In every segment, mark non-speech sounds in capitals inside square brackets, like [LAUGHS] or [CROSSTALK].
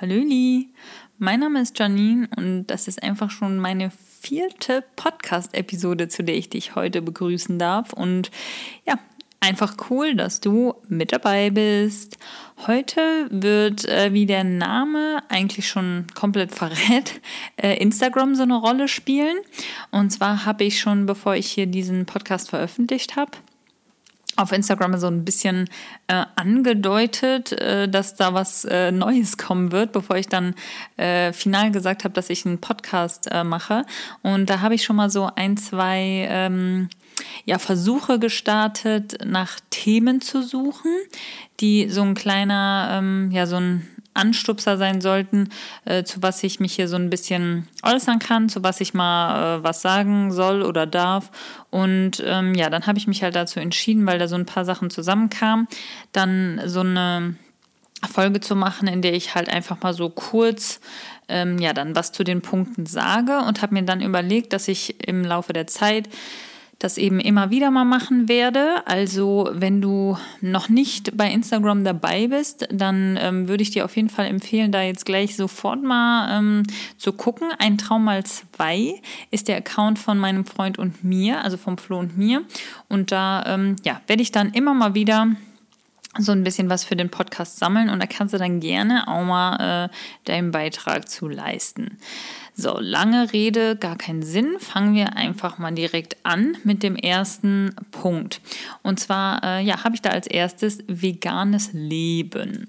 Hallöli, mein Name ist Janine und das ist einfach schon meine vierte Podcast-Episode, zu der ich dich heute begrüßen darf. Und ja, einfach cool, dass du mit dabei bist. Heute wird, äh, wie der Name eigentlich schon komplett [LAUGHS] verrät, äh, Instagram so eine Rolle spielen. Und zwar habe ich schon, bevor ich hier diesen Podcast veröffentlicht habe, auf Instagram so ein bisschen äh, angedeutet, äh, dass da was äh, Neues kommen wird, bevor ich dann äh, final gesagt habe, dass ich einen Podcast äh, mache. Und da habe ich schon mal so ein, zwei ähm, ja, Versuche gestartet, nach Themen zu suchen, die so ein kleiner, ähm, ja, so ein Anstupser sein sollten, äh, zu was ich mich hier so ein bisschen äußern kann, zu was ich mal äh, was sagen soll oder darf. Und ähm, ja, dann habe ich mich halt dazu entschieden, weil da so ein paar Sachen zusammenkamen, dann so eine Folge zu machen, in der ich halt einfach mal so kurz ähm, ja dann was zu den Punkten sage und habe mir dann überlegt, dass ich im Laufe der Zeit das eben immer wieder mal machen werde. Also wenn du noch nicht bei Instagram dabei bist, dann ähm, würde ich dir auf jeden Fall empfehlen, da jetzt gleich sofort mal ähm, zu gucken. Ein Traum mal zwei ist der Account von meinem Freund und mir, also vom Flo und mir. Und da ähm, ja, werde ich dann immer mal wieder so ein bisschen was für den Podcast sammeln und da kannst du dann gerne auch mal äh, deinen Beitrag zu leisten. So, lange Rede, gar keinen Sinn. Fangen wir einfach mal direkt an mit dem ersten Punkt. Und zwar, äh, ja, habe ich da als erstes veganes Leben.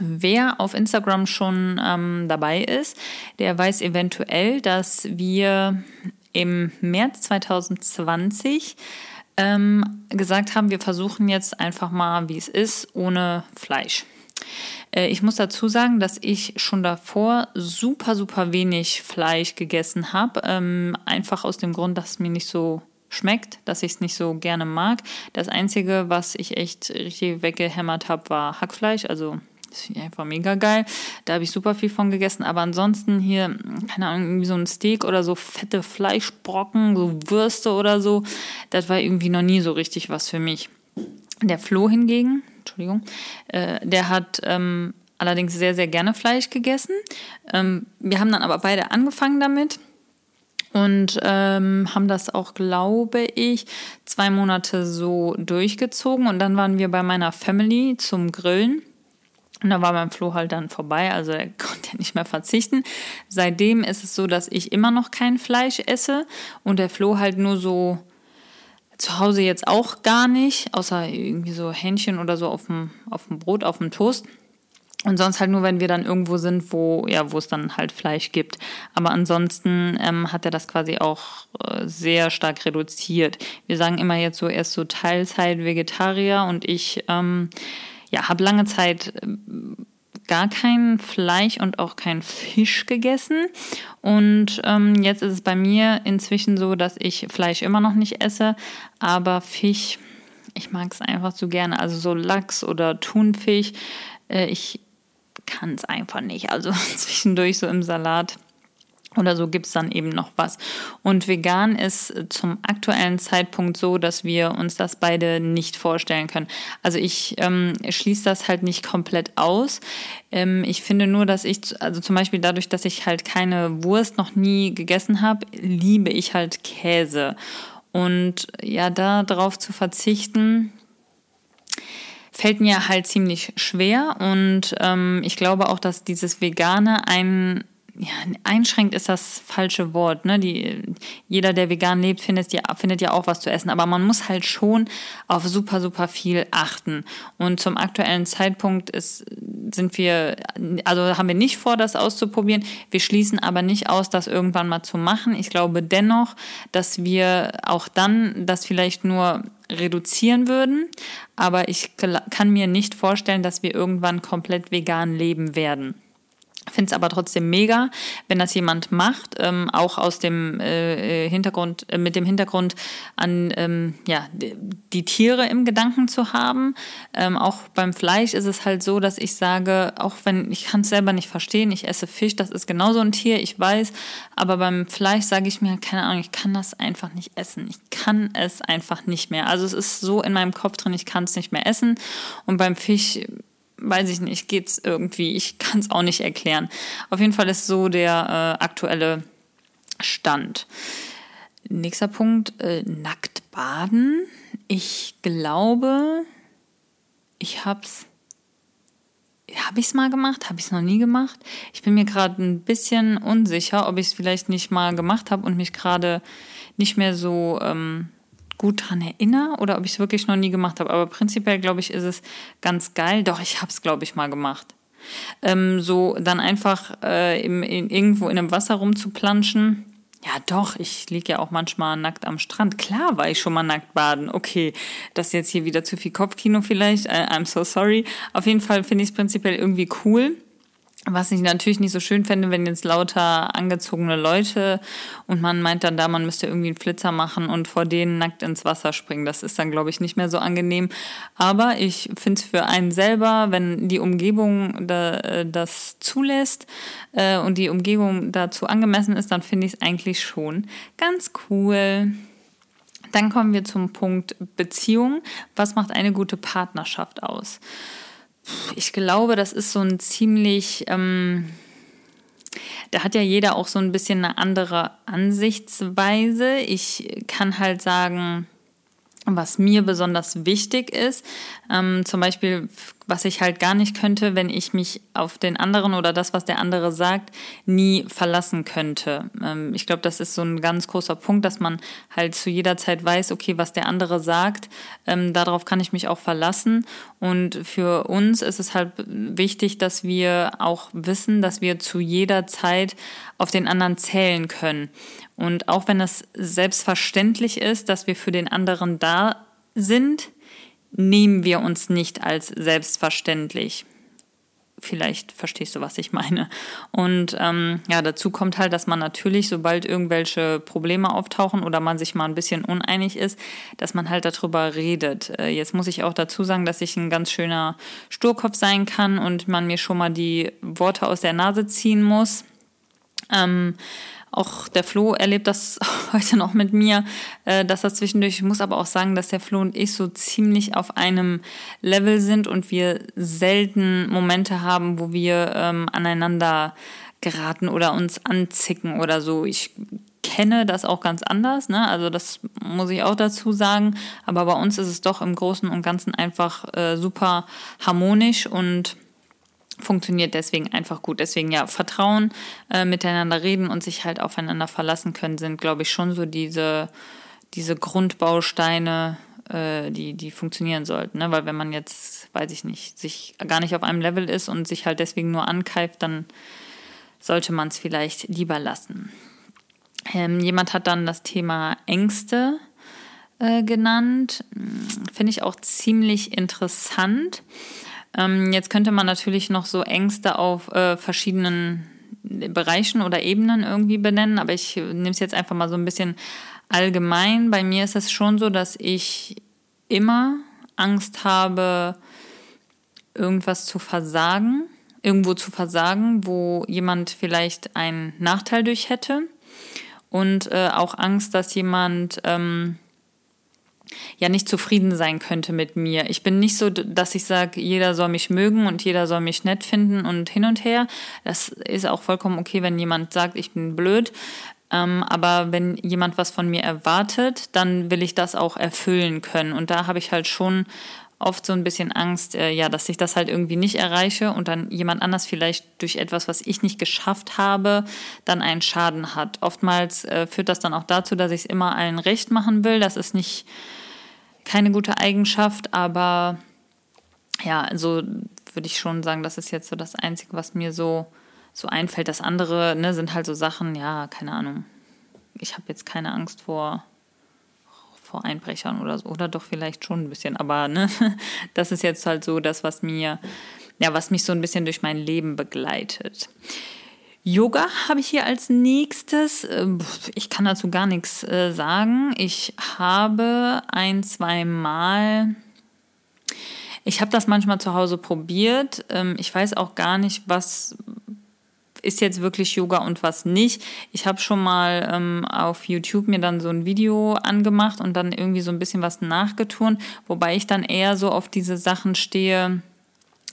Wer auf Instagram schon ähm, dabei ist, der weiß eventuell, dass wir im März 2020 ähm, gesagt haben, wir versuchen jetzt einfach mal, wie es ist, ohne Fleisch. Äh, ich muss dazu sagen, dass ich schon davor super, super wenig Fleisch gegessen habe. Ähm, einfach aus dem Grund, dass es mir nicht so schmeckt, dass ich es nicht so gerne mag. Das Einzige, was ich echt richtig weggehämmert habe, war Hackfleisch. Also das finde ich einfach mega geil. Da habe ich super viel von gegessen. Aber ansonsten hier, keine Ahnung, irgendwie so ein Steak oder so fette Fleischbrocken, so Würste oder so, das war irgendwie noch nie so richtig was für mich. Der Flo hingegen, Entschuldigung, äh, der hat ähm, allerdings sehr, sehr gerne Fleisch gegessen. Ähm, wir haben dann aber beide angefangen damit und ähm, haben das auch, glaube ich, zwei Monate so durchgezogen. Und dann waren wir bei meiner Family zum Grillen. Und da war beim Flo halt dann vorbei, also er [LAUGHS] konnte ja nicht mehr verzichten. Seitdem ist es so, dass ich immer noch kein Fleisch esse und der Flo halt nur so zu Hause jetzt auch gar nicht, außer irgendwie so Hähnchen oder so auf dem, auf dem Brot, auf dem Toast. Und sonst halt nur, wenn wir dann irgendwo sind, wo, ja, wo es dann halt Fleisch gibt. Aber ansonsten ähm, hat er das quasi auch äh, sehr stark reduziert. Wir sagen immer jetzt so, erst so Teilzeit Vegetarier und ich, ähm, ja, habe lange Zeit äh, gar kein Fleisch und auch kein Fisch gegessen. Und ähm, jetzt ist es bei mir inzwischen so, dass ich Fleisch immer noch nicht esse, aber Fisch, ich mag es einfach zu gerne. Also so Lachs oder Thunfisch, äh, ich kann es einfach nicht. Also [LAUGHS] zwischendurch so im Salat oder so gibt es dann eben noch was. Und vegan ist zum aktuellen Zeitpunkt so, dass wir uns das beide nicht vorstellen können. Also ich ähm, schließe das halt nicht komplett aus. Ähm, ich finde nur, dass ich, also zum Beispiel dadurch, dass ich halt keine Wurst noch nie gegessen habe, liebe ich halt Käse. Und ja, da drauf zu verzichten, fällt mir halt ziemlich schwer. Und ähm, ich glaube auch, dass dieses Vegane ein ja, einschränkt ist das falsche Wort. Ne? Die, jeder, der vegan lebt, findet ja, findet ja auch was zu essen. Aber man muss halt schon auf super, super viel achten. Und zum aktuellen Zeitpunkt ist, sind wir, also haben wir nicht vor, das auszuprobieren. Wir schließen aber nicht aus, das irgendwann mal zu machen. Ich glaube dennoch, dass wir auch dann das vielleicht nur reduzieren würden. Aber ich kann mir nicht vorstellen, dass wir irgendwann komplett vegan leben werden. Finde es aber trotzdem mega, wenn das jemand macht, ähm, auch aus dem äh, Hintergrund, äh, mit dem Hintergrund an ähm, ja, die, die, Tiere im Gedanken zu haben. Ähm, auch beim Fleisch ist es halt so, dass ich sage, auch wenn ich kann es selber nicht verstehen, ich esse Fisch, das ist genauso ein Tier, ich weiß, aber beim Fleisch sage ich mir, keine Ahnung, ich kann das einfach nicht essen. Ich kann es einfach nicht mehr. Also es ist so in meinem Kopf drin, ich kann es nicht mehr essen. Und beim Fisch weiß ich nicht, geht's irgendwie. Ich kann es auch nicht erklären. Auf jeden Fall ist so der äh, aktuelle Stand. Nächster Punkt, äh, nackt baden. Ich glaube, ich hab's. Habe ich es mal gemacht? Habe ich es noch nie gemacht? Ich bin mir gerade ein bisschen unsicher, ob ich es vielleicht nicht mal gemacht habe und mich gerade nicht mehr so ähm, gut dran erinnere oder ob ich es wirklich noch nie gemacht habe. Aber prinzipiell, glaube ich, ist es ganz geil. Doch, ich habe es, glaube ich, mal gemacht. Ähm, so dann einfach äh, im, in, irgendwo in einem Wasser rumzuplanschen. Ja, doch, ich liege ja auch manchmal nackt am Strand. Klar war ich schon mal nackt baden. Okay, das ist jetzt hier wieder zu viel Kopfkino vielleicht. I'm so sorry. Auf jeden Fall finde ich es prinzipiell irgendwie cool. Was ich natürlich nicht so schön fände, wenn jetzt lauter angezogene Leute und man meint dann da, man müsste irgendwie einen Flitzer machen und vor denen nackt ins Wasser springen. Das ist dann, glaube ich, nicht mehr so angenehm. Aber ich finde es für einen selber, wenn die Umgebung da, äh, das zulässt äh, und die Umgebung dazu angemessen ist, dann finde ich es eigentlich schon ganz cool. Dann kommen wir zum Punkt Beziehung. Was macht eine gute Partnerschaft aus? Ich glaube, das ist so ein ziemlich, ähm, da hat ja jeder auch so ein bisschen eine andere Ansichtsweise. Ich kann halt sagen, was mir besonders wichtig ist. Ähm, zum Beispiel, was ich halt gar nicht könnte, wenn ich mich auf den anderen oder das, was der andere sagt, nie verlassen könnte. Ähm, ich glaube, das ist so ein ganz großer Punkt, dass man halt zu jeder Zeit weiß, okay, was der andere sagt, ähm, darauf kann ich mich auch verlassen. Und für uns ist es halt wichtig, dass wir auch wissen, dass wir zu jeder Zeit auf den anderen zählen können. Und auch wenn es selbstverständlich ist, dass wir für den anderen da sind, nehmen wir uns nicht als selbstverständlich. Vielleicht verstehst du, was ich meine. Und ähm, ja, dazu kommt halt, dass man natürlich, sobald irgendwelche Probleme auftauchen oder man sich mal ein bisschen uneinig ist, dass man halt darüber redet. Äh, jetzt muss ich auch dazu sagen, dass ich ein ganz schöner Sturkopf sein kann und man mir schon mal die Worte aus der Nase ziehen muss. Ähm, auch der Flo erlebt das [LAUGHS] heute noch mit mir, äh, dass das zwischendurch, ich muss aber auch sagen, dass der Flo und ich so ziemlich auf einem Level sind und wir selten Momente haben, wo wir ähm, aneinander geraten oder uns anzicken oder so. Ich kenne das auch ganz anders, ne? Also das muss ich auch dazu sagen. Aber bei uns ist es doch im Großen und Ganzen einfach äh, super harmonisch und funktioniert deswegen einfach gut. Deswegen ja, Vertrauen, äh, miteinander reden und sich halt aufeinander verlassen können, sind, glaube ich, schon so diese, diese Grundbausteine, äh, die, die funktionieren sollten. Ne? Weil wenn man jetzt, weiß ich nicht, sich gar nicht auf einem Level ist und sich halt deswegen nur ankeift, dann sollte man es vielleicht lieber lassen. Ähm, jemand hat dann das Thema Ängste äh, genannt. Hm, finde ich auch ziemlich interessant. Ähm, jetzt könnte man natürlich noch so Ängste auf äh, verschiedenen Bereichen oder Ebenen irgendwie benennen, aber ich nehme es jetzt einfach mal so ein bisschen allgemein. Bei mir ist es schon so, dass ich immer Angst habe, irgendwas zu versagen, irgendwo zu versagen, wo jemand vielleicht einen Nachteil durch hätte. Und äh, auch Angst, dass jemand ähm, ja nicht zufrieden sein könnte mit mir. Ich bin nicht so, dass ich sage, jeder soll mich mögen und jeder soll mich nett finden und hin und her. Das ist auch vollkommen okay, wenn jemand sagt, ich bin blöd. Ähm, aber wenn jemand was von mir erwartet, dann will ich das auch erfüllen können. Und da habe ich halt schon oft so ein bisschen Angst, äh, ja, dass ich das halt irgendwie nicht erreiche und dann jemand anders vielleicht durch etwas, was ich nicht geschafft habe, dann einen Schaden hat. Oftmals äh, führt das dann auch dazu, dass ich es immer allen recht machen will. Das ist nicht keine gute Eigenschaft, aber ja, also würde ich schon sagen, das ist jetzt so das Einzige, was mir so, so einfällt. Das andere ne, sind halt so Sachen, ja, keine Ahnung. Ich habe jetzt keine Angst vor, vor Einbrechern oder so. Oder doch vielleicht schon ein bisschen, aber ne, [LAUGHS] das ist jetzt halt so das, was mir, ja, was mich so ein bisschen durch mein Leben begleitet. Yoga habe ich hier als nächstes. Ähm, ich kann dazu gar nichts äh, sagen. Ich habe ein, zwei Mal. Ich habe das manchmal zu Hause probiert. Ähm, ich weiß auch gar nicht, was ist jetzt wirklich Yoga und was nicht. Ich habe schon mal ähm, auf YouTube mir dann so ein Video angemacht und dann irgendwie so ein bisschen was nachgeturnt, wobei ich dann eher so auf diese Sachen stehe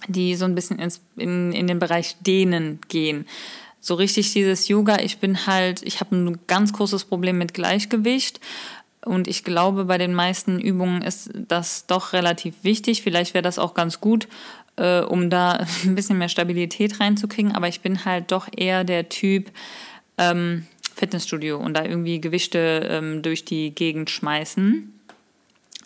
die so ein bisschen ins, in, in den Bereich Dehnen gehen. So richtig dieses Yoga, ich bin halt, ich habe ein ganz großes Problem mit Gleichgewicht. Und ich glaube, bei den meisten Übungen ist das doch relativ wichtig. Vielleicht wäre das auch ganz gut, äh, um da [LAUGHS] ein bisschen mehr Stabilität reinzukriegen. Aber ich bin halt doch eher der Typ ähm, Fitnessstudio und da irgendwie Gewichte ähm, durch die Gegend schmeißen.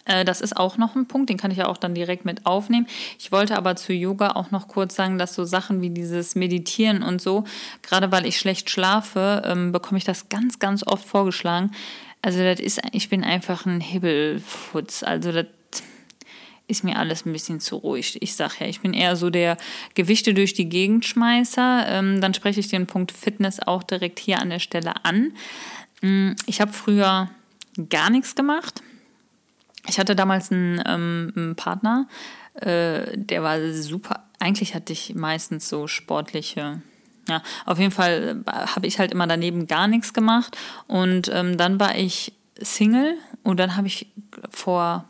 Äh, das ist auch noch ein Punkt, den kann ich ja auch dann direkt mit aufnehmen. Ich wollte aber zu Yoga auch noch kurz sagen, dass so Sachen wie dieses Meditieren und so, gerade weil ich schlecht schlafe, ähm, bekomme ich das ganz, ganz oft vorgeschlagen. Also das ist, ich bin einfach ein Hibbelfutz. Also das ist mir alles ein bisschen zu ruhig. Ich sage ja, ich bin eher so der Gewichte durch die Gegend schmeißer. Ähm, dann spreche ich den Punkt Fitness auch direkt hier an der Stelle an. Mm, ich habe früher gar nichts gemacht. Ich hatte damals einen, ähm, einen Partner, äh, der war super. Eigentlich hatte ich meistens so sportliche ja, auf jeden Fall äh, habe ich halt immer daneben gar nichts gemacht. Und ähm, dann war ich Single und dann habe ich vor,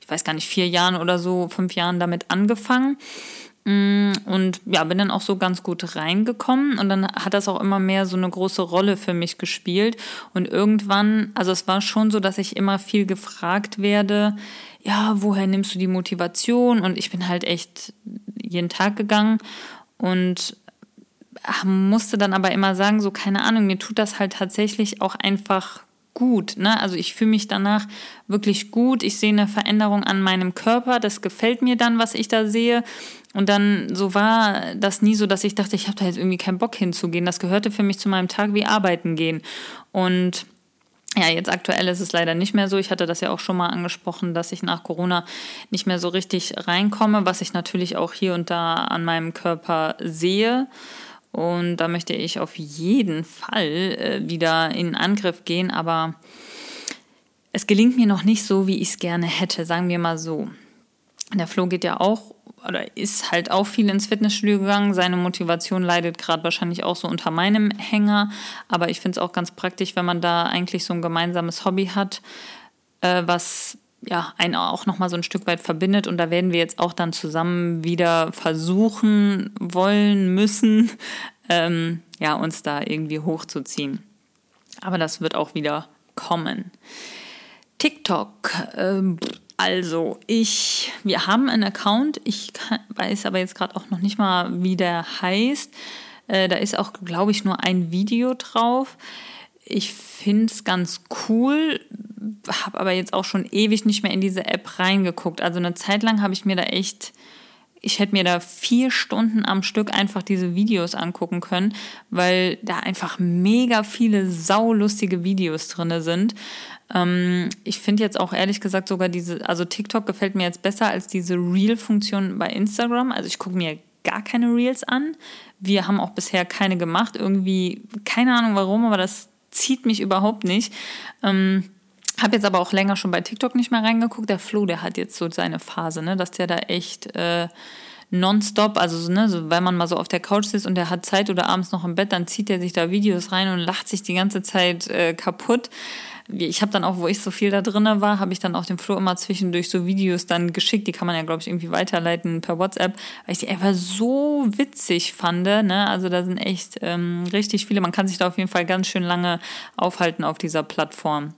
ich weiß gar nicht, vier Jahren oder so, fünf Jahren damit angefangen. Mm, und ja, bin dann auch so ganz gut reingekommen und dann hat das auch immer mehr so eine große Rolle für mich gespielt. Und irgendwann, also es war schon so, dass ich immer viel gefragt werde, ja, woher nimmst du die Motivation? Und ich bin halt echt jeden Tag gegangen und musste dann aber immer sagen, so keine Ahnung, mir tut das halt tatsächlich auch einfach gut. Ne? Also ich fühle mich danach wirklich gut. Ich sehe eine Veränderung an meinem Körper. Das gefällt mir dann, was ich da sehe. Und dann so war das nie so, dass ich dachte, ich habe da jetzt irgendwie keinen Bock hinzugehen. Das gehörte für mich zu meinem Tag wie arbeiten gehen. Und ja, jetzt aktuell ist es leider nicht mehr so. Ich hatte das ja auch schon mal angesprochen, dass ich nach Corona nicht mehr so richtig reinkomme, was ich natürlich auch hier und da an meinem Körper sehe. Und da möchte ich auf jeden Fall äh, wieder in Angriff gehen, aber es gelingt mir noch nicht so, wie ich es gerne hätte, sagen wir mal so. Der Flo geht ja auch oder ist halt auch viel ins Fitnessstudio gegangen. Seine Motivation leidet gerade wahrscheinlich auch so unter meinem Hänger. Aber ich finde es auch ganz praktisch, wenn man da eigentlich so ein gemeinsames Hobby hat, äh, was ja, einen auch nochmal so ein Stück weit verbindet. Und da werden wir jetzt auch dann zusammen wieder versuchen wollen müssen, [LAUGHS] ähm, ja, uns da irgendwie hochzuziehen. Aber das wird auch wieder kommen. TikTok. Ähm, also, ich, wir haben einen Account. Ich kann, weiß aber jetzt gerade auch noch nicht mal, wie der heißt. Äh, da ist auch, glaube ich, nur ein Video drauf. Ich finde es ganz cool, habe aber jetzt auch schon ewig nicht mehr in diese App reingeguckt. Also eine Zeit lang habe ich mir da echt, ich hätte mir da vier Stunden am Stück einfach diese Videos angucken können, weil da einfach mega viele saulustige Videos drin sind. Ähm, ich finde jetzt auch ehrlich gesagt sogar diese, also TikTok gefällt mir jetzt besser als diese Reel-Funktion bei Instagram. Also ich gucke mir gar keine Reels an. Wir haben auch bisher keine gemacht. Irgendwie, keine Ahnung warum, aber das zieht mich überhaupt nicht. Ähm, habe jetzt aber auch länger schon bei TikTok nicht mehr reingeguckt. Der Flo, der hat jetzt so seine Phase, ne, dass der da echt äh, nonstop, also ne, so, wenn man mal so auf der Couch sitzt und der hat Zeit oder abends noch im Bett, dann zieht er sich da Videos rein und lacht sich die ganze Zeit äh, kaputt. Ich habe dann auch, wo ich so viel da drin war, habe ich dann auch dem Flo immer zwischendurch so Videos dann geschickt. Die kann man ja, glaube ich, irgendwie weiterleiten per WhatsApp, weil ich die einfach so witzig fand. Ne? Also da sind echt ähm, richtig viele. Man kann sich da auf jeden Fall ganz schön lange aufhalten auf dieser Plattform.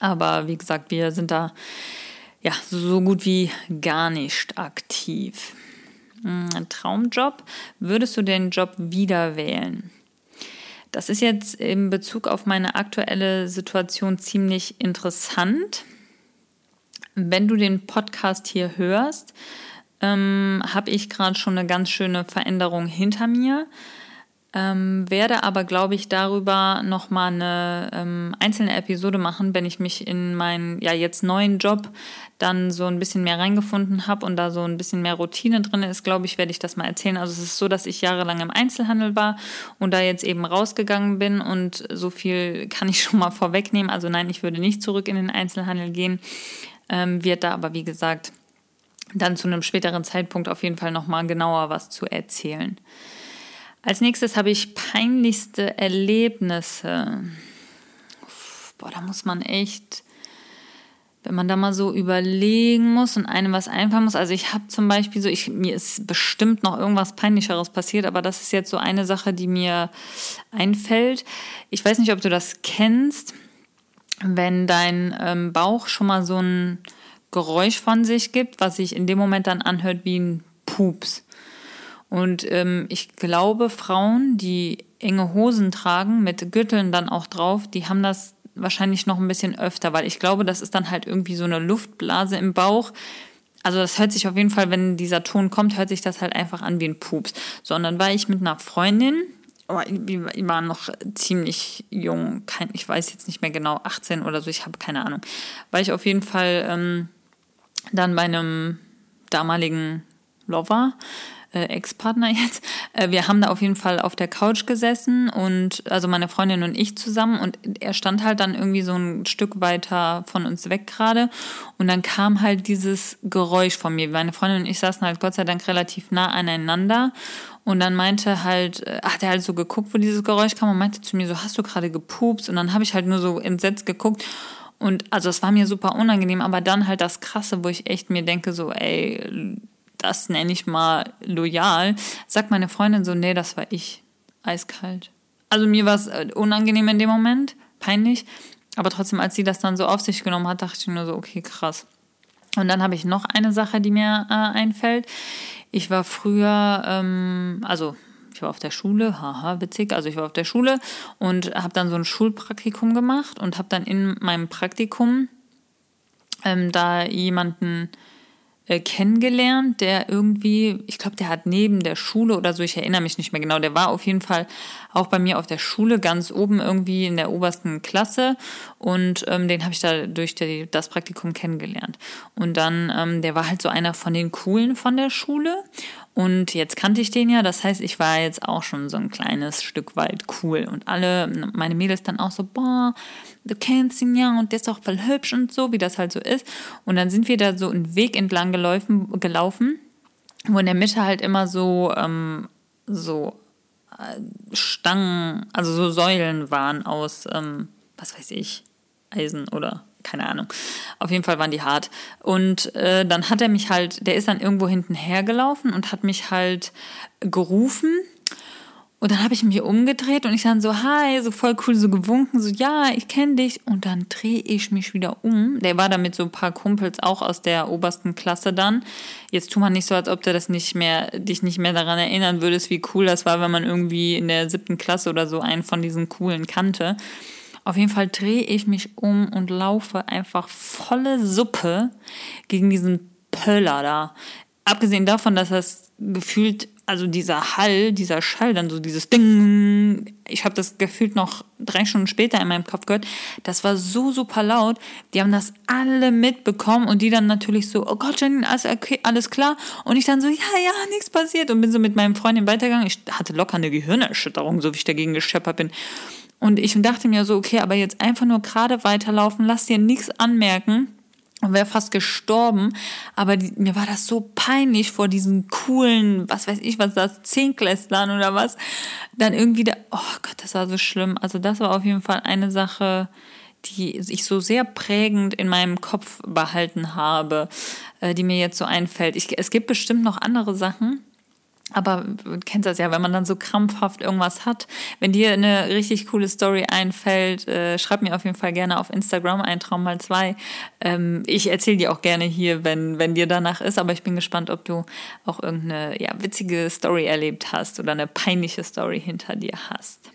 Aber wie gesagt, wir sind da ja so gut wie gar nicht aktiv. Hm, Traumjob. Würdest du den Job wieder wählen? Das ist jetzt in Bezug auf meine aktuelle Situation ziemlich interessant. Wenn du den Podcast hier hörst, ähm, habe ich gerade schon eine ganz schöne Veränderung hinter mir. Ähm, werde aber, glaube ich, darüber nochmal eine ähm, einzelne Episode machen, wenn ich mich in meinen ja jetzt neuen Job dann so ein bisschen mehr reingefunden habe und da so ein bisschen mehr Routine drin ist, glaube ich, werde ich das mal erzählen. Also es ist so, dass ich jahrelang im Einzelhandel war und da jetzt eben rausgegangen bin und so viel kann ich [LAUGHS] schon mal vorwegnehmen. Also nein, ich würde nicht zurück in den Einzelhandel gehen, ähm, wird da aber, wie gesagt, dann zu einem späteren Zeitpunkt auf jeden Fall nochmal genauer was zu erzählen. Als nächstes habe ich peinlichste Erlebnisse. Boah, da muss man echt. wenn man da mal so überlegen muss und einem was einfallen muss. Also ich habe zum Beispiel so, ich, mir ist bestimmt noch irgendwas Peinlicheres passiert, aber das ist jetzt so eine Sache, die mir einfällt. Ich weiß nicht, ob du das kennst, wenn dein ähm, Bauch schon mal so ein Geräusch von sich gibt, was sich in dem Moment dann anhört wie ein Pups. Und ähm, ich glaube, Frauen, die enge Hosen tragen, mit Gürteln dann auch drauf, die haben das wahrscheinlich noch ein bisschen öfter, weil ich glaube, das ist dann halt irgendwie so eine Luftblase im Bauch. Also das hört sich auf jeden Fall, wenn dieser Ton kommt, hört sich das halt einfach an wie ein Pups. Sondern war ich mit einer Freundin, oh, wir waren noch ziemlich jung, kein, ich weiß jetzt nicht mehr genau, 18 oder so, ich habe keine Ahnung. War ich auf jeden Fall ähm, dann bei einem damaligen Lover, äh, Ex-Partner jetzt. Äh, wir haben da auf jeden Fall auf der Couch gesessen und also meine Freundin und ich zusammen und er stand halt dann irgendwie so ein Stück weiter von uns weg gerade und dann kam halt dieses Geräusch von mir. Meine Freundin und ich saßen halt Gott sei Dank relativ nah aneinander und dann meinte halt, äh, hat er halt so geguckt, wo dieses Geräusch kam und meinte zu mir so, hast du gerade gepupst? Und dann habe ich halt nur so entsetzt geguckt und also es war mir super unangenehm, aber dann halt das Krasse, wo ich echt mir denke so, ey, das nenne ich mal loyal, sagt meine Freundin so, nee, das war ich. Eiskalt. Also mir war es äh, unangenehm in dem Moment, peinlich. Aber trotzdem, als sie das dann so auf sich genommen hat, dachte ich nur so, okay, krass. Und dann habe ich noch eine Sache, die mir äh, einfällt. Ich war früher, ähm, also ich war auf der Schule, haha, witzig, also ich war auf der Schule und habe dann so ein Schulpraktikum gemacht und habe dann in meinem Praktikum ähm, da jemanden äh, kennengelernt, der irgendwie, ich glaube, der hat neben der Schule oder so, ich erinnere mich nicht mehr genau, der war auf jeden Fall auch bei mir auf der Schule ganz oben irgendwie in der obersten Klasse und ähm, den habe ich da durch die, das Praktikum kennengelernt. Und dann, ähm, der war halt so einer von den Coolen von der Schule und jetzt kannte ich den ja, das heißt, ich war jetzt auch schon so ein kleines Stück weit cool. Und alle, meine Mädels dann auch so, boah, du kennst ihn ja und der ist auch voll hübsch und so, wie das halt so ist. Und dann sind wir da so einen Weg entlang gelaufen, gelaufen wo in der Mitte halt immer so, ähm, so Stangen, also so Säulen waren aus, ähm, was weiß ich, Eisen oder keine Ahnung. Auf jeden Fall waren die hart. Und äh, dann hat er mich halt, der ist dann irgendwo hinten hergelaufen und hat mich halt gerufen. Und dann habe ich mich umgedreht und ich dann so, hi, so voll cool, so gewunken, so, ja, ich kenne dich. Und dann drehe ich mich wieder um. Der war da mit so ein paar Kumpels auch aus der obersten Klasse dann. Jetzt tu man nicht so, als ob du das nicht mehr, dich nicht mehr daran erinnern würdest, wie cool das war, wenn man irgendwie in der siebten Klasse oder so einen von diesen coolen kannte. Auf jeden Fall drehe ich mich um und laufe einfach volle Suppe gegen diesen Pöller da. Abgesehen davon, dass das gefühlt, also dieser Hall, dieser Schall, dann so dieses Ding, ich habe das gefühlt noch drei Stunden später in meinem Kopf gehört, das war so super laut, die haben das alle mitbekommen und die dann natürlich so, oh Gott, Janine, alles, okay, alles klar? Und ich dann so, ja, ja, nichts passiert und bin so mit meinem Freundin weitergegangen. Ich hatte locker eine Gehirnerschütterung, so wie ich dagegen gescheppert bin. Und ich dachte mir so, okay, aber jetzt einfach nur gerade weiterlaufen, lass dir nichts anmerken und wäre fast gestorben. Aber die, mir war das so peinlich vor diesen coolen, was weiß ich, was das, Zehnklässlern oder was. Dann irgendwie da, oh Gott, das war so schlimm. Also das war auf jeden Fall eine Sache, die ich so sehr prägend in meinem Kopf behalten habe, äh, die mir jetzt so einfällt. Ich, es gibt bestimmt noch andere Sachen, aber du kennst das ja, wenn man dann so krampfhaft irgendwas hat. Wenn dir eine richtig coole Story einfällt, äh, schreib mir auf jeden Fall gerne auf Instagram ein Traum mal zwei. Ähm, ich erzähle dir auch gerne hier, wenn, wenn dir danach ist, aber ich bin gespannt, ob du auch irgendeine ja, witzige Story erlebt hast oder eine peinliche Story hinter dir hast.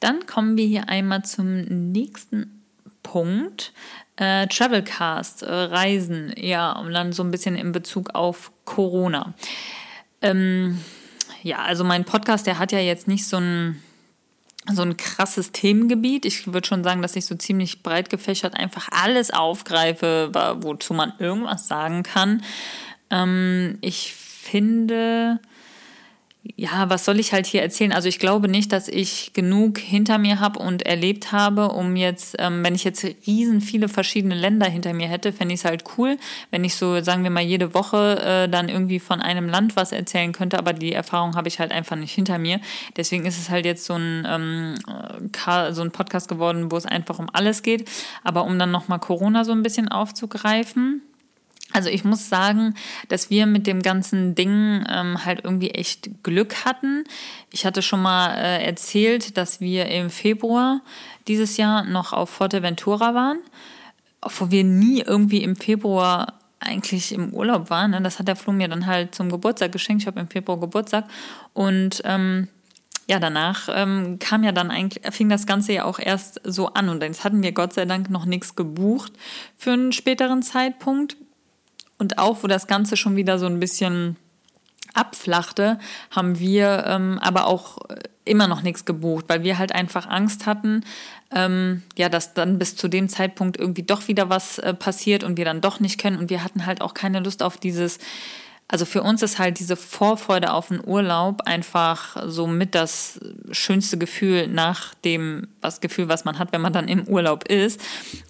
Dann kommen wir hier einmal zum nächsten Punkt. Äh, Travelcast, äh, Reisen, ja, und dann so ein bisschen in Bezug auf Corona. Ähm, ja, also mein Podcast, der hat ja jetzt nicht so ein so ein krasses Themengebiet. Ich würde schon sagen, dass ich so ziemlich breit gefächert einfach alles aufgreife, wozu man irgendwas sagen kann. Ähm, ich finde, ja, was soll ich halt hier erzählen? Also ich glaube nicht, dass ich genug hinter mir habe und erlebt habe, um jetzt, ähm, wenn ich jetzt riesen viele verschiedene Länder hinter mir hätte, fände ich es halt cool, wenn ich so, sagen wir mal, jede Woche äh, dann irgendwie von einem Land was erzählen könnte, aber die Erfahrung habe ich halt einfach nicht hinter mir. Deswegen ist es halt jetzt so ein, ähm, so ein Podcast geworden, wo es einfach um alles geht. Aber um dann nochmal Corona so ein bisschen aufzugreifen, also ich muss sagen, dass wir mit dem ganzen Ding ähm, halt irgendwie echt Glück hatten. Ich hatte schon mal äh, erzählt, dass wir im Februar dieses Jahr noch auf Forteventura waren, obwohl wir nie irgendwie im Februar eigentlich im Urlaub waren. Ne? Das hat der Flo mir dann halt zum Geburtstag geschenkt. Ich habe im Februar Geburtstag und ähm, ja, danach ähm, kam ja dann eigentlich, fing das Ganze ja auch erst so an und jetzt hatten wir Gott sei Dank noch nichts gebucht für einen späteren Zeitpunkt. Und auch, wo das Ganze schon wieder so ein bisschen abflachte, haben wir ähm, aber auch immer noch nichts gebucht, weil wir halt einfach Angst hatten, ähm, ja, dass dann bis zu dem Zeitpunkt irgendwie doch wieder was äh, passiert und wir dann doch nicht können. Und wir hatten halt auch keine Lust auf dieses also für uns ist halt diese Vorfreude auf den Urlaub einfach so mit das schönste Gefühl nach dem was Gefühl, was man hat, wenn man dann im Urlaub ist.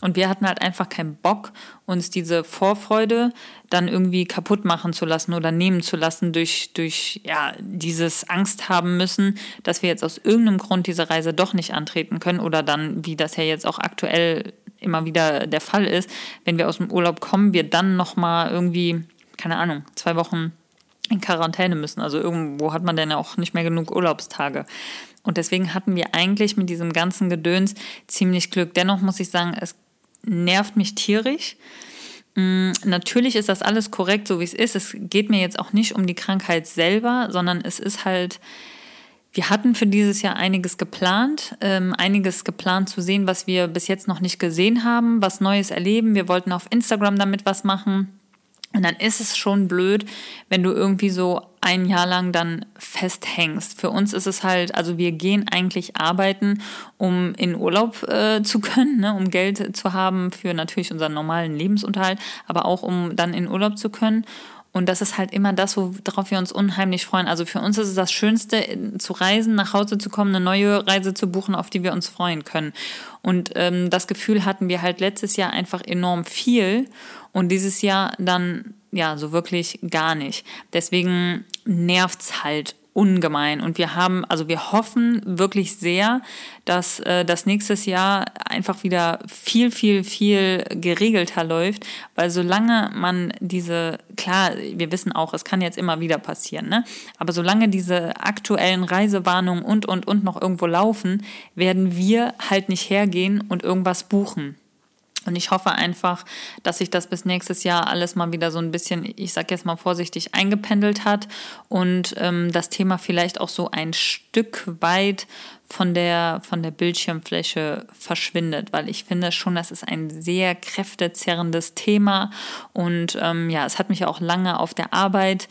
Und wir hatten halt einfach keinen Bock, uns diese Vorfreude dann irgendwie kaputt machen zu lassen oder nehmen zu lassen durch, durch ja, dieses Angst haben müssen, dass wir jetzt aus irgendeinem Grund diese Reise doch nicht antreten können oder dann, wie das ja jetzt auch aktuell immer wieder der Fall ist, wenn wir aus dem Urlaub kommen, wir dann nochmal irgendwie keine Ahnung, zwei Wochen in Quarantäne müssen. Also irgendwo hat man dann ja auch nicht mehr genug Urlaubstage. Und deswegen hatten wir eigentlich mit diesem ganzen Gedöns ziemlich Glück. Dennoch muss ich sagen, es nervt mich tierisch. Mm, natürlich ist das alles korrekt, so wie es ist. Es geht mir jetzt auch nicht um die Krankheit selber, sondern es ist halt, wir hatten für dieses Jahr einiges geplant, ähm, einiges geplant zu sehen, was wir bis jetzt noch nicht gesehen haben, was Neues erleben. Wir wollten auf Instagram damit was machen. Und dann ist es schon blöd, wenn du irgendwie so ein Jahr lang dann festhängst. Für uns ist es halt, also wir gehen eigentlich arbeiten, um in Urlaub äh, zu können, ne, um Geld zu haben für natürlich unseren normalen Lebensunterhalt, aber auch um dann in Urlaub zu können. Und das ist halt immer das, worauf wir uns unheimlich freuen. Also für uns ist es das Schönste, zu reisen, nach Hause zu kommen, eine neue Reise zu buchen, auf die wir uns freuen können. Und ähm, das Gefühl hatten wir halt letztes Jahr einfach enorm viel und dieses Jahr dann ja so wirklich gar nicht. Deswegen nervt's halt ungemein. Und wir haben, also wir hoffen wirklich sehr, dass äh, das nächstes Jahr einfach wieder viel, viel, viel geregelter läuft, weil solange man diese, klar, wir wissen auch, es kann jetzt immer wieder passieren, ne? Aber solange diese aktuellen Reisewarnungen und, und, und noch irgendwo laufen, werden wir halt nicht hergehen und irgendwas buchen. Und ich hoffe einfach, dass sich das bis nächstes Jahr alles mal wieder so ein bisschen, ich sag jetzt mal vorsichtig, eingependelt hat und ähm, das Thema vielleicht auch so ein Stück weit von der, von der Bildschirmfläche verschwindet, weil ich finde schon, das ist ein sehr kräftezerrendes Thema. Und ähm, ja, es hat mich auch lange auf der Arbeit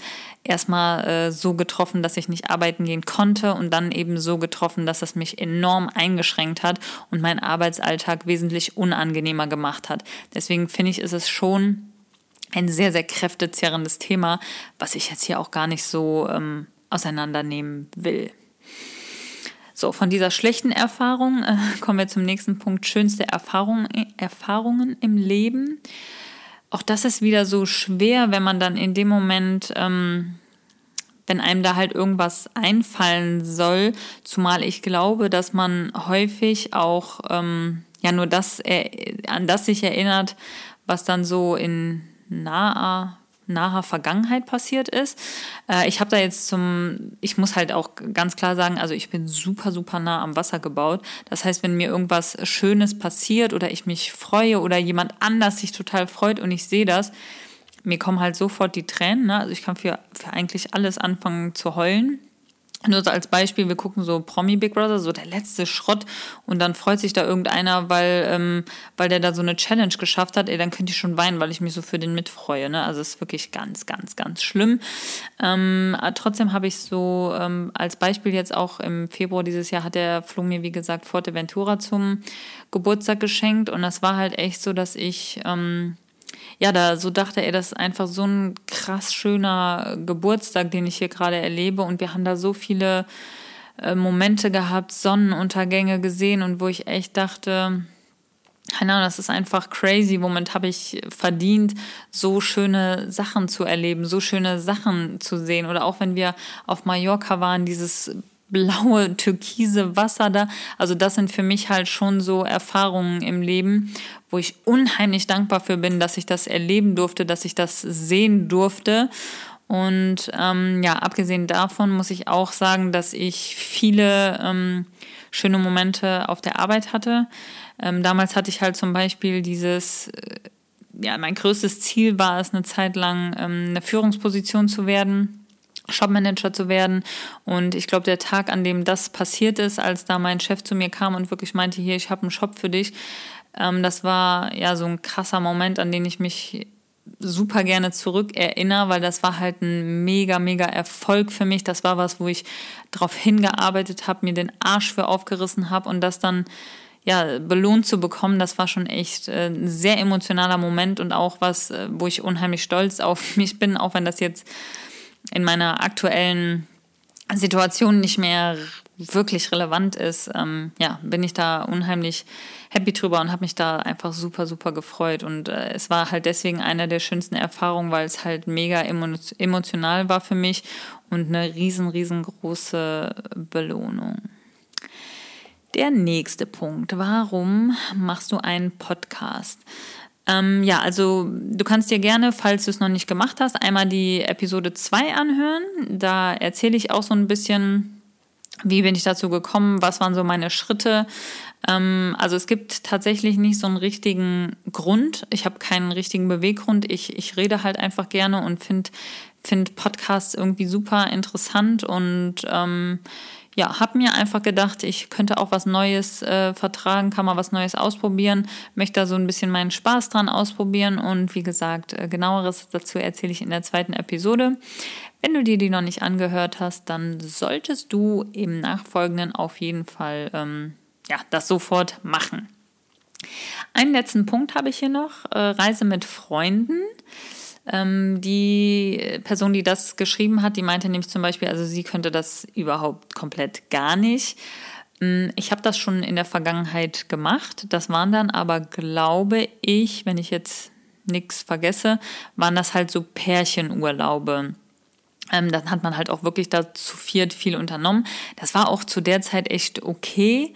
erstmal äh, so getroffen, dass ich nicht arbeiten gehen konnte und dann eben so getroffen, dass es mich enorm eingeschränkt hat und meinen Arbeitsalltag wesentlich unangenehmer gemacht hat. Deswegen finde ich, ist es schon ein sehr, sehr kräftezerrendes Thema, was ich jetzt hier auch gar nicht so ähm, auseinandernehmen will. So, von dieser schlechten Erfahrung äh, kommen wir zum nächsten Punkt. Schönste Erfahrung, Erfahrungen im Leben. Auch das ist wieder so schwer, wenn man dann in dem Moment, ähm, wenn einem da halt irgendwas einfallen soll, zumal ich glaube, dass man häufig auch ähm, ja nur das, äh, an das sich erinnert, was dann so in naher naher Vergangenheit passiert ist. Äh, ich habe da jetzt zum, ich muss halt auch ganz klar sagen, also ich bin super, super nah am Wasser gebaut. Das heißt, wenn mir irgendwas Schönes passiert oder ich mich freue oder jemand anders sich total freut und ich sehe das, mir kommen halt sofort die Tränen. Ne? Also ich kann für, für eigentlich alles anfangen zu heulen. Nur so als Beispiel, wir gucken so Promi Big Brother, so der letzte Schrott und dann freut sich da irgendeiner, weil, ähm, weil der da so eine Challenge geschafft hat, ey, dann könnte ich schon weinen, weil ich mich so für den mitfreue. Ne? Also es ist wirklich ganz, ganz, ganz schlimm. Ähm, trotzdem habe ich so ähm, als Beispiel jetzt auch im Februar dieses Jahr hat der Flo mir, wie gesagt, Forteventura zum Geburtstag geschenkt und das war halt echt so, dass ich... Ähm, ja, da so dachte er, das ist einfach so ein krass schöner Geburtstag, den ich hier gerade erlebe. Und wir haben da so viele äh, Momente gehabt, Sonnenuntergänge gesehen und wo ich echt dachte, keine Ahnung, das ist einfach crazy. Womit habe ich verdient, so schöne Sachen zu erleben, so schöne Sachen zu sehen. Oder auch wenn wir auf Mallorca waren, dieses blaue, türkise Wasser da. Also das sind für mich halt schon so Erfahrungen im Leben, wo ich unheimlich dankbar für bin, dass ich das erleben durfte, dass ich das sehen durfte. Und ähm, ja, abgesehen davon muss ich auch sagen, dass ich viele ähm, schöne Momente auf der Arbeit hatte. Ähm, damals hatte ich halt zum Beispiel dieses, äh, ja, mein größtes Ziel war es, eine Zeit lang ähm, eine Führungsposition zu werden. Shopmanager zu werden. Und ich glaube, der Tag, an dem das passiert ist, als da mein Chef zu mir kam und wirklich meinte, hier, ich habe einen Shop für dich, ähm, das war ja so ein krasser Moment, an den ich mich super gerne zurückerinnere, weil das war halt ein mega, mega Erfolg für mich. Das war was, wo ich darauf hingearbeitet habe, mir den Arsch für aufgerissen habe und das dann ja, belohnt zu bekommen, das war schon echt äh, ein sehr emotionaler Moment und auch was, äh, wo ich unheimlich stolz auf [LAUGHS] mich bin, auch wenn das jetzt in meiner aktuellen Situation nicht mehr wirklich relevant ist, ähm, ja, bin ich da unheimlich happy drüber und habe mich da einfach super, super gefreut. Und äh, es war halt deswegen eine der schönsten Erfahrungen, weil es halt mega emotional war für mich und eine riesen, riesengroße Belohnung. Der nächste Punkt. Warum machst du einen Podcast? Ähm, ja, also du kannst dir gerne, falls du es noch nicht gemacht hast, einmal die Episode 2 anhören. Da erzähle ich auch so ein bisschen, wie bin ich dazu gekommen, was waren so meine Schritte. Ähm, also es gibt tatsächlich nicht so einen richtigen Grund. Ich habe keinen richtigen Beweggrund. Ich, ich rede halt einfach gerne und finde find Podcasts irgendwie super interessant und ähm, ja, habe mir einfach gedacht, ich könnte auch was Neues äh, vertragen, kann mal was Neues ausprobieren, möchte da so ein bisschen meinen Spaß dran ausprobieren und wie gesagt, äh, genaueres dazu erzähle ich in der zweiten Episode. Wenn du dir die noch nicht angehört hast, dann solltest du im Nachfolgenden auf jeden Fall ähm, ja, das sofort machen. Einen letzten Punkt habe ich hier noch, äh, Reise mit Freunden. Ähm, die Person, die das geschrieben hat, die meinte nämlich zum Beispiel, also sie könnte das überhaupt komplett gar nicht. Mm, ich habe das schon in der Vergangenheit gemacht. Das waren dann aber, glaube ich, wenn ich jetzt nichts vergesse, waren das halt so Pärchenurlaube. Ähm, dann hat man halt auch wirklich da zu viert viel unternommen. Das war auch zu der Zeit echt okay.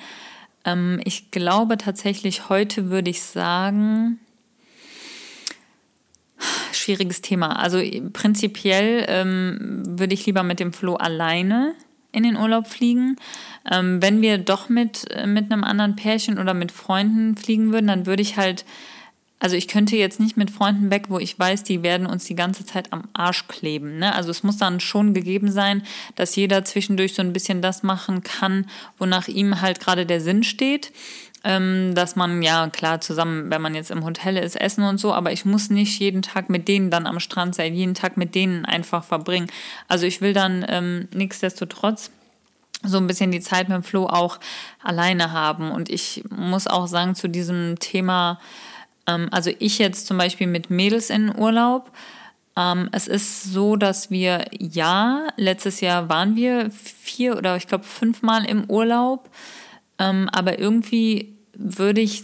Ähm, ich glaube tatsächlich, heute würde ich sagen, schwieriges Thema. Also prinzipiell ähm, würde ich lieber mit dem Flo alleine in den Urlaub fliegen. Ähm, wenn wir doch mit, äh, mit einem anderen Pärchen oder mit Freunden fliegen würden, dann würde ich halt, also ich könnte jetzt nicht mit Freunden weg, wo ich weiß, die werden uns die ganze Zeit am Arsch kleben. Ne? Also es muss dann schon gegeben sein, dass jeder zwischendurch so ein bisschen das machen kann, wonach ihm halt gerade der Sinn steht ähm, dass man ja klar zusammen, wenn man jetzt im Hotel ist, essen und so, aber ich muss nicht jeden Tag mit denen dann am Strand sein, jeden Tag mit denen einfach verbringen. Also ich will dann ähm, nichtsdestotrotz so ein bisschen die Zeit mit Flo auch alleine haben. Und ich muss auch sagen, zu diesem Thema, ähm, also ich jetzt zum Beispiel mit Mädels in Urlaub, ähm, es ist so, dass wir, ja, letztes Jahr waren wir vier oder ich glaube fünfmal im Urlaub. Ähm, aber irgendwie würde ich,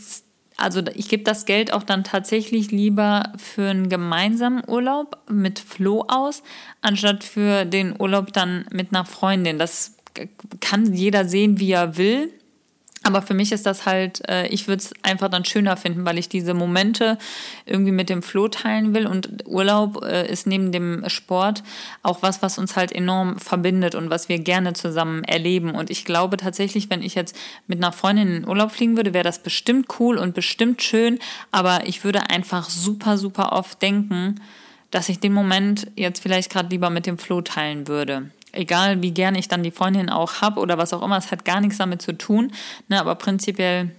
also ich gebe das Geld auch dann tatsächlich lieber für einen gemeinsamen Urlaub mit Flo aus, anstatt für den Urlaub dann mit einer Freundin. Das kann jeder sehen, wie er will. Aber für mich ist das halt, äh, ich würde es einfach dann schöner finden, weil ich diese Momente irgendwie mit dem Flo teilen will. Und Urlaub äh, ist neben dem Sport auch was, was uns halt enorm verbindet und was wir gerne zusammen erleben. Und ich glaube tatsächlich, wenn ich jetzt mit einer Freundin in den Urlaub fliegen würde, wäre das bestimmt cool und bestimmt schön. Aber ich würde einfach super, super oft denken, dass ich den Moment jetzt vielleicht gerade lieber mit dem Flo teilen würde egal wie gern ich dann die Freundin auch habe oder was auch immer, es hat gar nichts damit zu tun. Ne, aber prinzipiell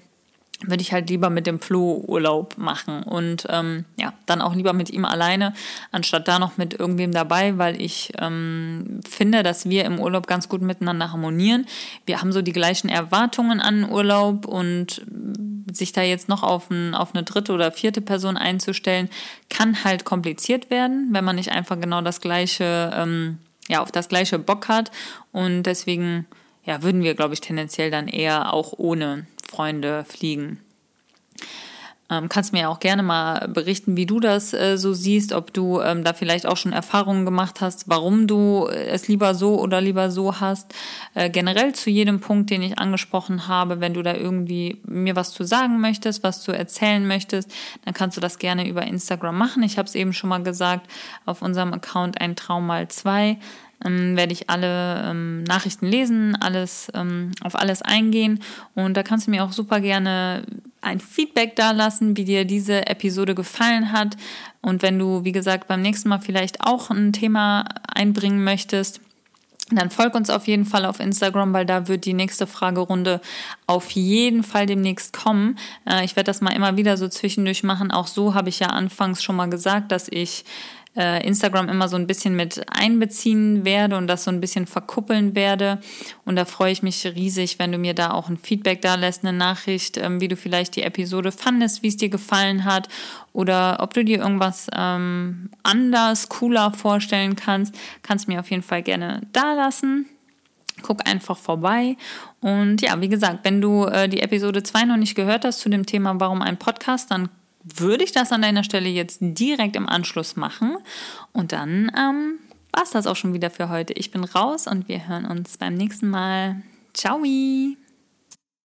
würde ich halt lieber mit dem Flo Urlaub machen und ähm, ja, dann auch lieber mit ihm alleine, anstatt da noch mit irgendwem dabei, weil ich ähm, finde, dass wir im Urlaub ganz gut miteinander harmonieren. Wir haben so die gleichen Erwartungen an Urlaub und sich da jetzt noch auf, ein, auf eine dritte oder vierte Person einzustellen, kann halt kompliziert werden, wenn man nicht einfach genau das gleiche, ähm, ja, auf das gleiche Bock hat. Und deswegen, ja, würden wir, glaube ich, tendenziell dann eher auch ohne Freunde fliegen. Ähm, kannst mir auch gerne mal berichten, wie du das äh, so siehst, ob du ähm, da vielleicht auch schon Erfahrungen gemacht hast, warum du es lieber so oder lieber so hast. Äh, generell zu jedem Punkt, den ich angesprochen habe, wenn du da irgendwie mir was zu sagen möchtest, was zu erzählen möchtest, dann kannst du das gerne über Instagram machen. Ich habe es eben schon mal gesagt, auf unserem Account ein Traum mal zwei ähm, werde ich alle ähm, Nachrichten lesen, alles ähm, auf alles eingehen und da kannst du mir auch super gerne ein Feedback da lassen, wie dir diese Episode gefallen hat und wenn du wie gesagt beim nächsten Mal vielleicht auch ein Thema einbringen möchtest, dann folg uns auf jeden Fall auf Instagram, weil da wird die nächste Fragerunde auf jeden Fall demnächst kommen. Äh, ich werde das mal immer wieder so zwischendurch machen. Auch so habe ich ja anfangs schon mal gesagt, dass ich äh, Instagram immer so ein bisschen mit einbeziehen werde und das so ein bisschen verkuppeln werde. Und da freue ich mich riesig, wenn du mir da auch ein Feedback da lässt, eine Nachricht, ähm, wie du vielleicht die Episode fandest, wie es dir gefallen hat oder ob du dir irgendwas ähm, anders, cooler vorstellen kannst, kannst mir auf jeden Fall gerne da lassen. Guck einfach vorbei. Und ja, wie gesagt, wenn du äh, die Episode 2 noch nicht gehört hast zu dem Thema Warum ein Podcast, dann würde ich das an deiner Stelle jetzt direkt im Anschluss machen. Und dann ähm, war es das auch schon wieder für heute. Ich bin raus und wir hören uns beim nächsten Mal. Ciao!